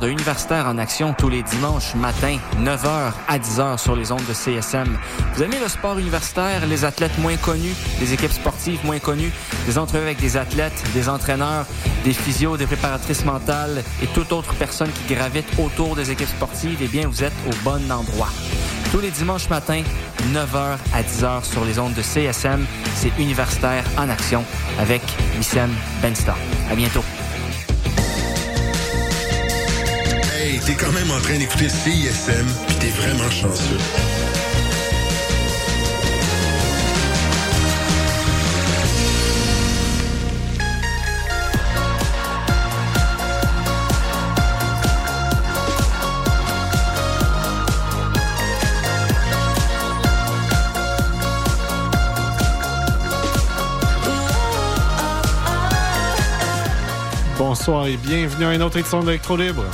de Universitaire en action tous les dimanches matin, 9h à 10h sur les ondes de CSM. Vous aimez le sport universitaire, les athlètes moins connus, les équipes sportives moins connues, des entrevues avec des athlètes, des entraîneurs, des physios, des préparatrices mentales et toute autre personne qui gravite autour des équipes sportives, eh bien, vous êtes au bon endroit. Tous les dimanches matin, 9h à 10h sur les ondes de CSM, c'est Universitaire en action avec Wissem Benstar. À bientôt. Hey, t'es quand même en train d'écouter CISM, puis t'es vraiment chanceux. Bonsoir et bienvenue à une autre édition d'Electro Libre.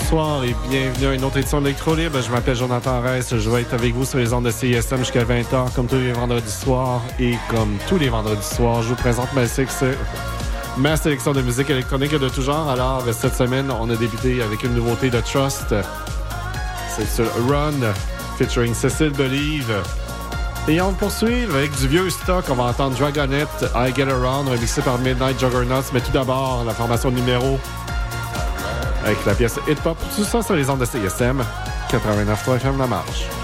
Bonsoir et bienvenue à une autre édition d'Electro Libre. Je m'appelle Jonathan Reiss. Je vais être avec vous sur les ondes de CISM jusqu'à 20h, comme tous les vendredis soirs. Et comme tous les vendredis soirs, je vous présente ma, ma sélection de musique électronique de tout genre. Alors, cette semaine, on a débuté avec une nouveauté de Trust. C'est sur Run, featuring Cécile Believe. Et on poursuit avec du vieux stock. On va entendre Dragonette, I Get Around, remixé par Midnight Juggernauts. Mais tout d'abord, la formation numéro avec la pièce Hip Hop. Tout ça sur les ondes de CSM 89.3 FM La Marche.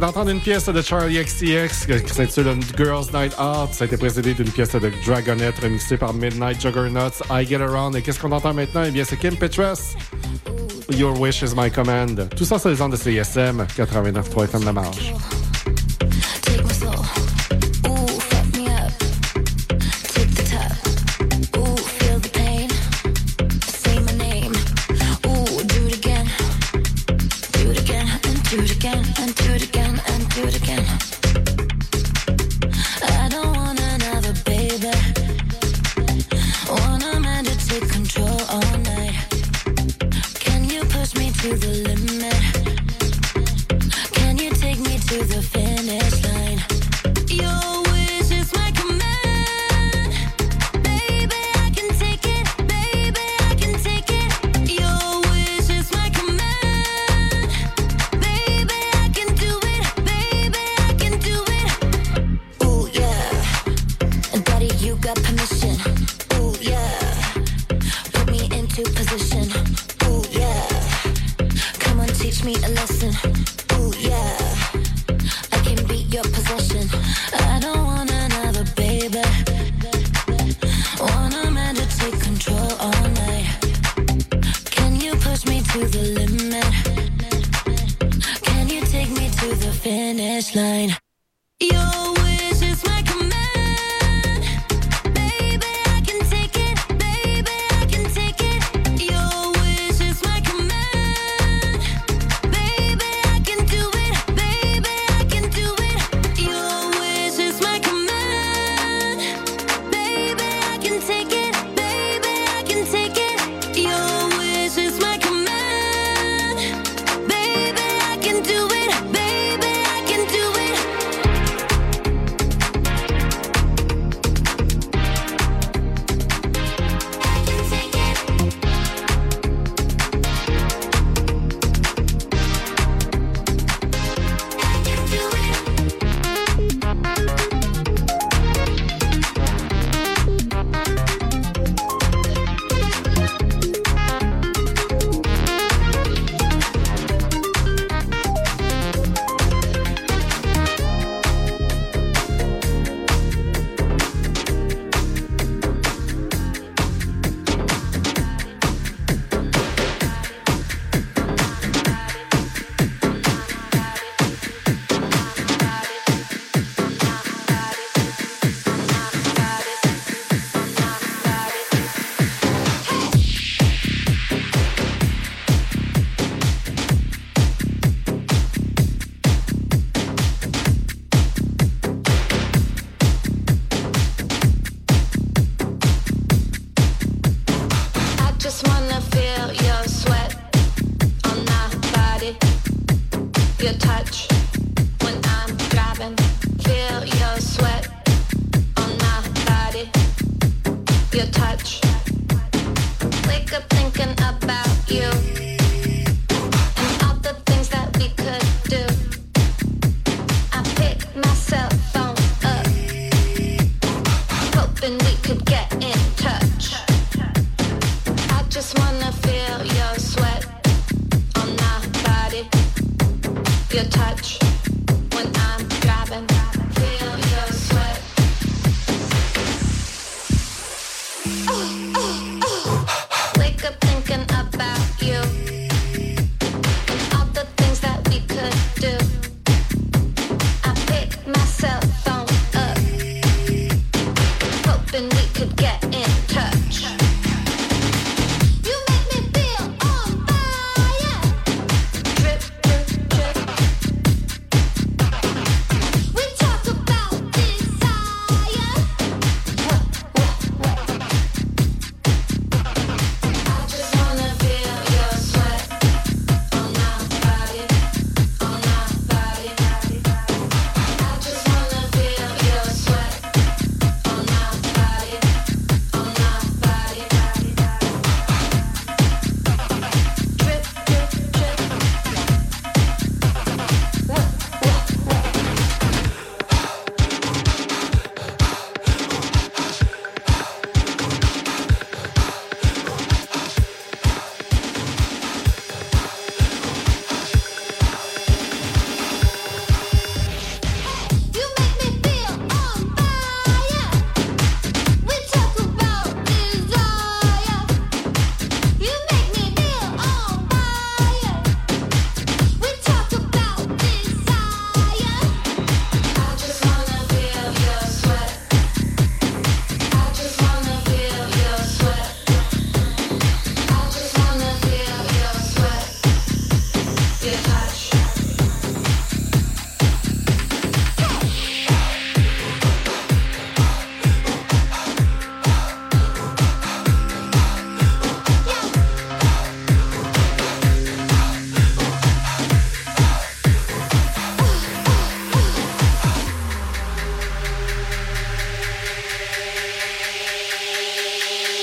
d'entendre une pièce de Charlie XTX euh, qui s'intitule Girls Night Out. Ça a été précédé d'une pièce de Dragonette remixée par Midnight Juggernauts, I Get Around. Et qu'est-ce qu'on entend maintenant? Eh bien, c'est Kim Petras. Your Wish is My Command. Tout ça, c'est les ondes de CSM 89.3 FM de marge.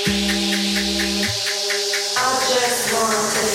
I just want to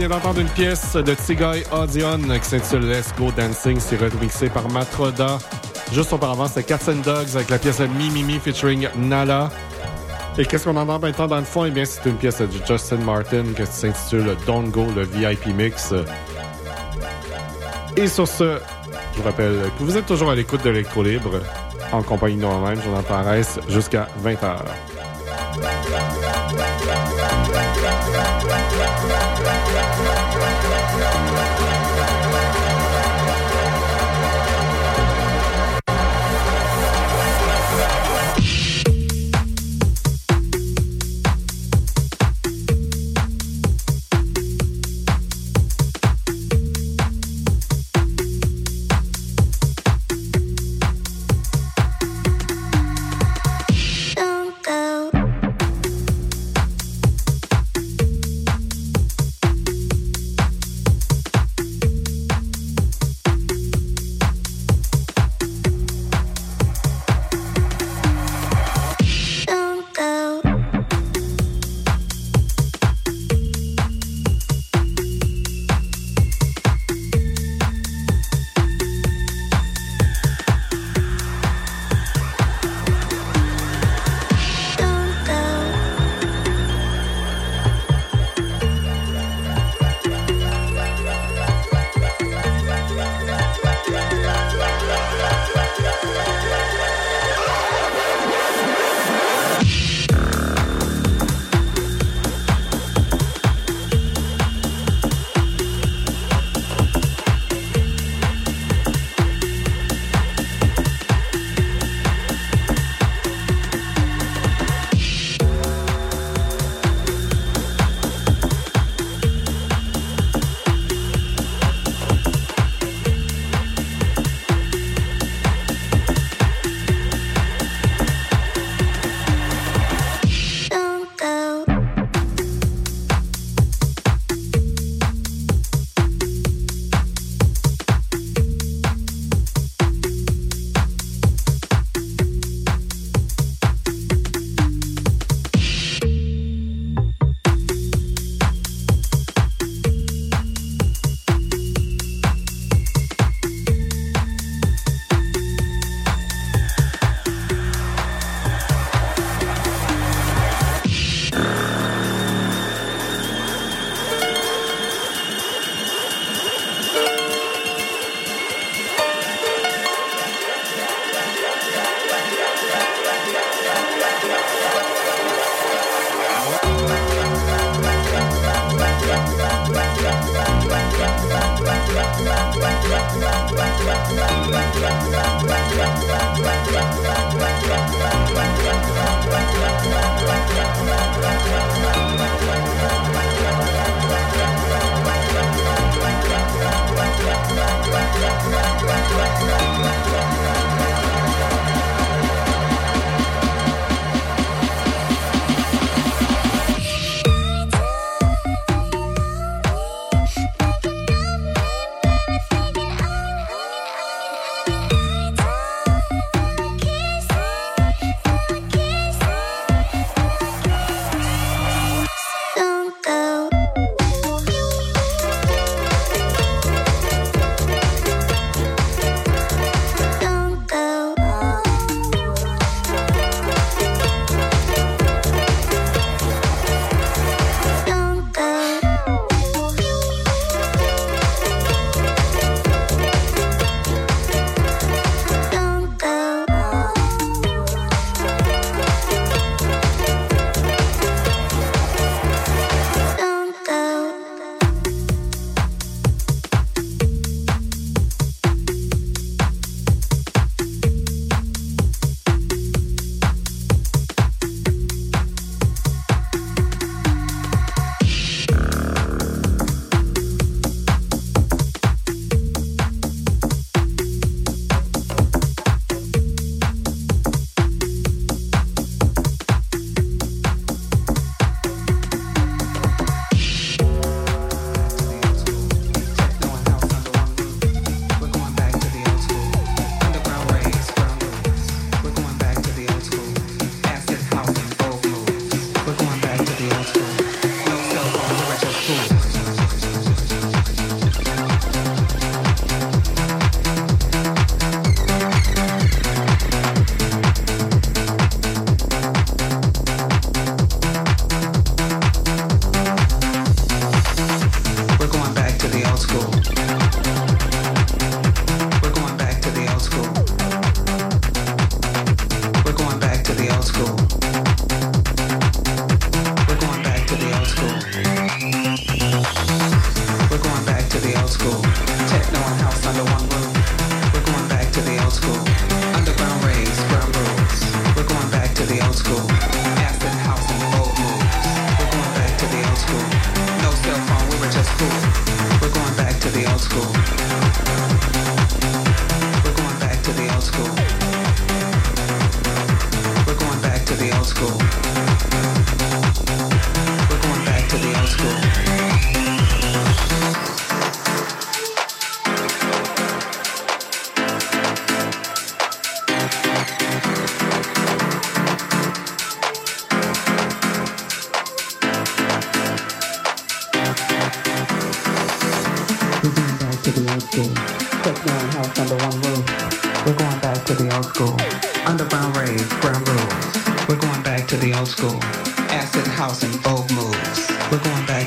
vient d'entendre une pièce de Tigay Audion qui s'intitule Let's Go Dancing. C'est remixé par Matroda. Juste auparavant, c'était Cats Dogs avec la pièce Mimimi featuring Nala. Et qu'est-ce qu'on entend maintenant dans le fond? Eh bien, c'est une pièce de Justin Martin qui s'intitule Don't Go, le VIP Mix. Et sur ce, je vous rappelle que vous êtes toujours à l'écoute de Libre en compagnie de moi-même, Jonathan jusqu'à 20h.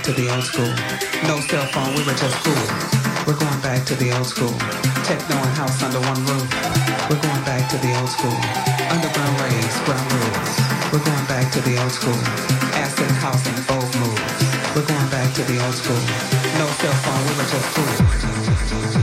to the old school. No cell phone, we were just cool. We're going back to the old school. Techno and house under one roof. We're going back to the old school. Underground raves, ground rules. We're going back to the old school. Acid house and old moves. We're going back to the old school. No cell phone, we were just cool.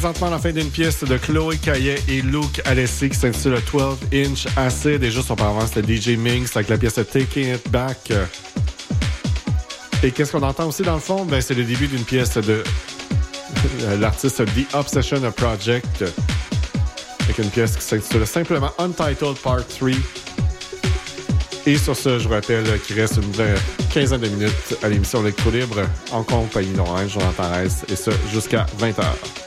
Présentement la fin d'une pièce de Chloé Caillet et Luke Alessi qui s'intitule 12 Inch Acid. Et juste auparavant, c'était DJ Minx avec la pièce Taking It Back. Et qu'est-ce qu'on entend aussi dans le fond? Ben, c'est le début d'une pièce de l'artiste The Obsession Project avec une pièce qui s'intitule simplement Untitled Part 3. Et sur ce, je vous rappelle qu'il reste une quinzaine de minutes à l'émission Electro Libre en compagnie d'Orange, Jonathan Reiss, et ce jusqu'à 20h.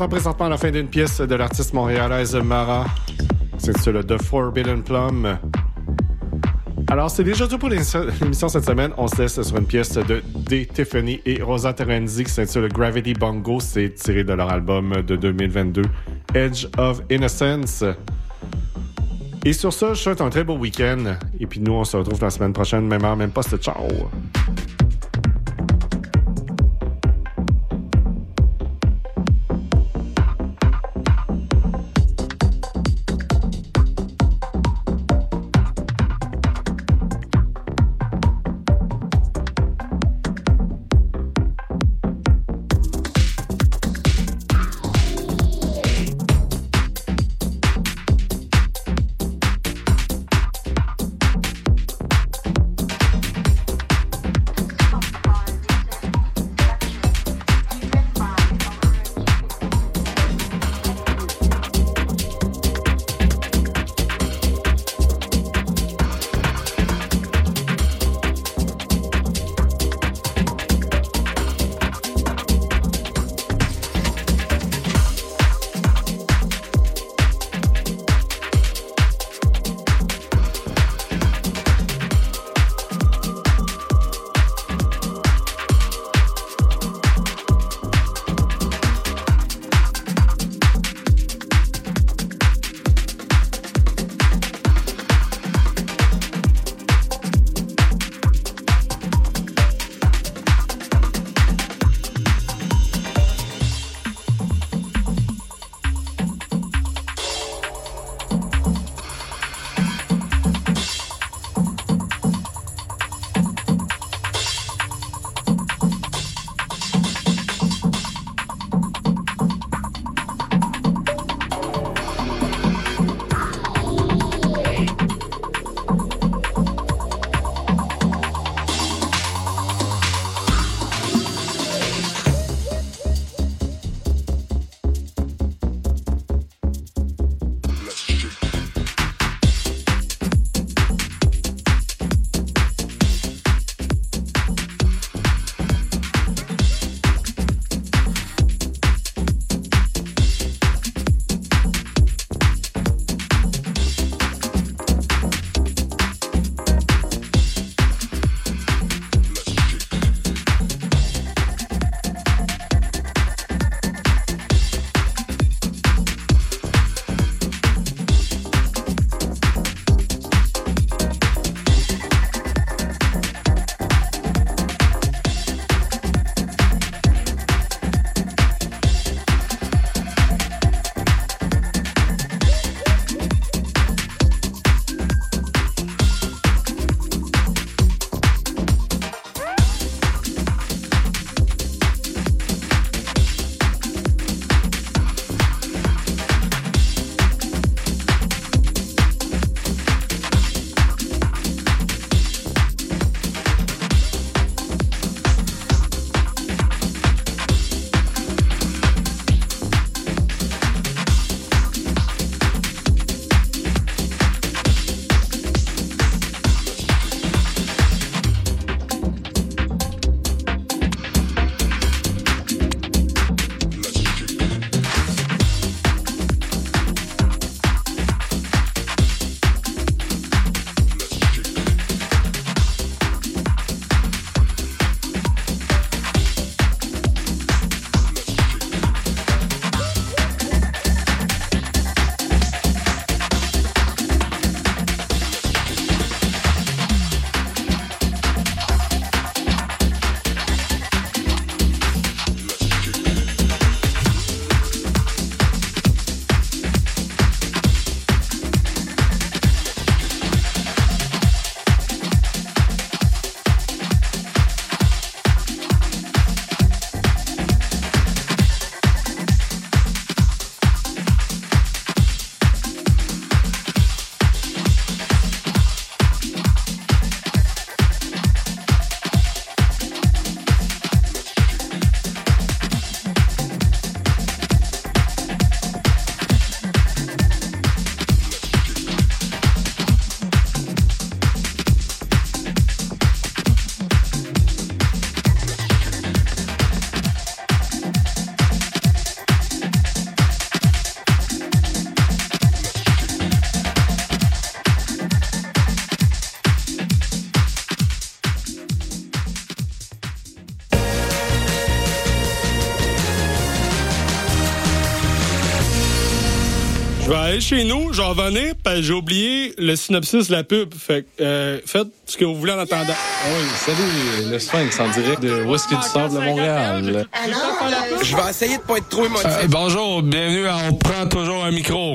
Entend présentement la fin d'une pièce de l'artiste montréalaise Mara. C'est sur le The Forbidden Plum. Alors, c'est déjà tout pour l'émission l'émission cette semaine. On se laisse sur une pièce de D. Tiffany et Rosa Terenzi qui s'intitule Gravity Bongo. C'est tiré de leur album de 2022, Edge of Innocence. Et sur ça, je souhaite un très beau week-end. Et puis nous, on se retrouve la semaine prochaine, même heure, même poste. Ciao! Vais aller chez nous, j'en parce que j'ai oublié le synopsis de la pub. Fait que, euh, faites ce que vous voulez en attendant. Oui, salut, le Sphinx en direct de Whisky du Sable de Montréal. Je vais essayer de pas être trop émotif. Euh, bonjour, bienvenue à On prend toujours un micro.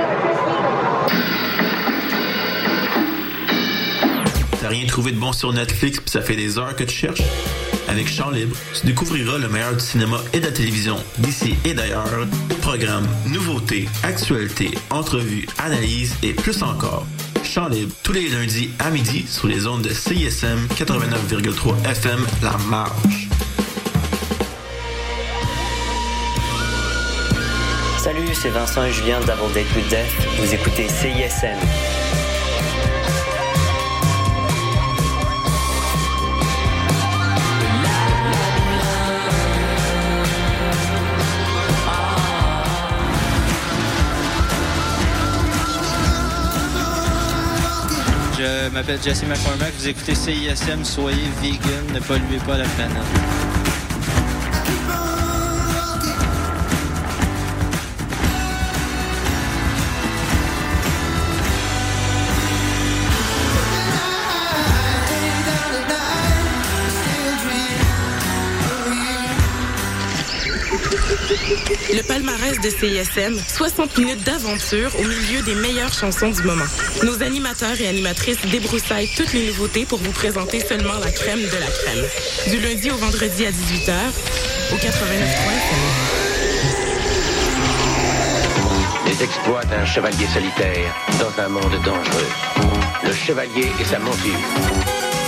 T'as rien trouvé de bon sur Netflix puis ça fait des heures que tu cherches? Avec Chant Libre, tu découvriras le meilleur du cinéma et de la télévision d'ici et d'ailleurs. Programmes, nouveautés, actualités, entrevues, analyses et plus encore. Chant Libre, tous les lundis à midi sur les ondes de CISM 89,3 FM La Marge. Salut, c'est Vincent et Julien d'Avant Date with Death. Vous écoutez CISM. Je m'appelle Jesse McCormack, vous écoutez CISM, soyez vegan, ne polluez pas la planète. Le palmarès de CISM, 60 minutes d'aventure au milieu des meilleures chansons du moment. Nos animateurs et animatrices débroussaillent toutes les nouveautés pour vous présenter seulement la crème de la crème. Du lundi au vendredi à 18h, au 89.3 Les exploits d'un chevalier solitaire dans un monde dangereux. Le chevalier et sa monture.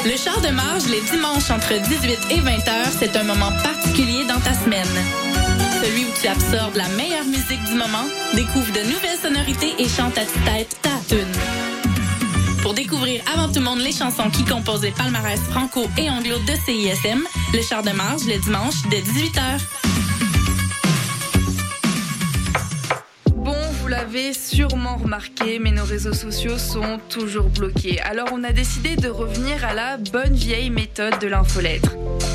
Le char de marge les dimanches entre 18 et 20 heures, c'est un moment particulier dans ta semaine. Celui où tu absorbes la meilleure musique du moment, découvre de nouvelles sonorités et chante à tue-tête ta tune. Pour découvrir avant tout le monde les chansons qui composent les palmarès franco et anglo de CISM, le char de marge le dimanche dès 18h. Bon, vous l'avez sûrement remarqué, mais nos réseaux sociaux sont toujours bloqués. Alors on a décidé de revenir à la bonne vieille méthode de l'infolettre.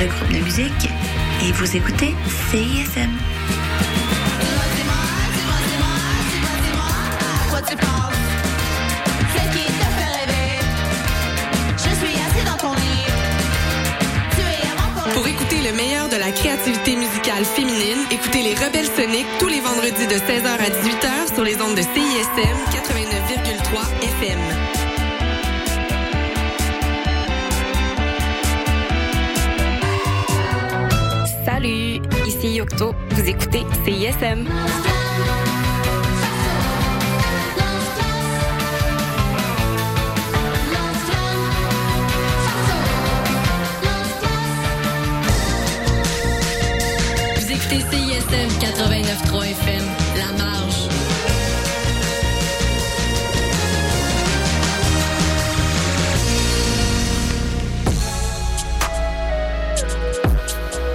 le groupe de musique, et vous écoutez CISM. Quoi tu penses? C'est qui te fait rêver Je suis assis dans ton lit. Tu es avant qu'on Pour écouter le meilleur de la créativité musicale féminine, écoutez les Rebelles Soniques tous les vendredis de 16h à 18h sur les ondes de CISM 89,3 FM. Ici Yocto. Vous écoutez CISM. Vous écoutez CISM 89.3 FM, La Marge.